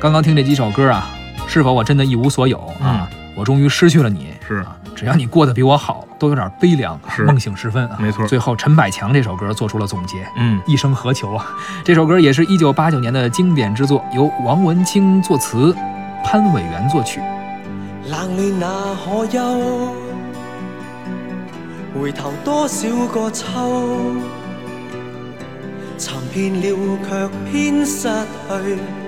刚刚听这几首歌啊，是否我真的一无所有啊？我终于失去了你。是啊，只要你过得比我好，都有点悲凉。是梦醒时分啊，没错。最后陈百强这首歌做出了总结，嗯，一生何求啊？这首歌也是一九八九年的经典之作，由王文清作词，潘伟元作曲。冷暖可回头多少个秋？遍了却偏失去。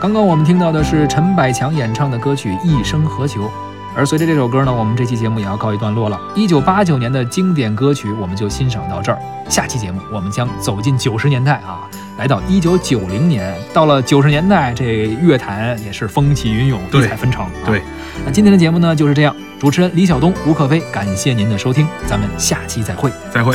刚刚我们听到的是陈百强演唱的歌曲《一生何求》，而随着这首歌呢，我们这期节目也要告一段落了。一九八九年的经典歌曲，我们就欣赏到这儿。下期节目我们将走进九十年代啊，来到一九九零年，到了九十年代，这乐坛也是风起云涌，异彩纷呈。对，那今天的节目呢就是这样，主持人李晓东、吴克飞，感谢您的收听，咱们下期再会，再会。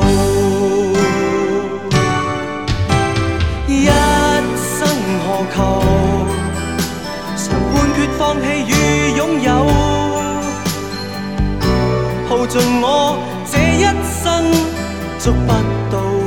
放弃与拥有，耗尽我这一生，捉不到。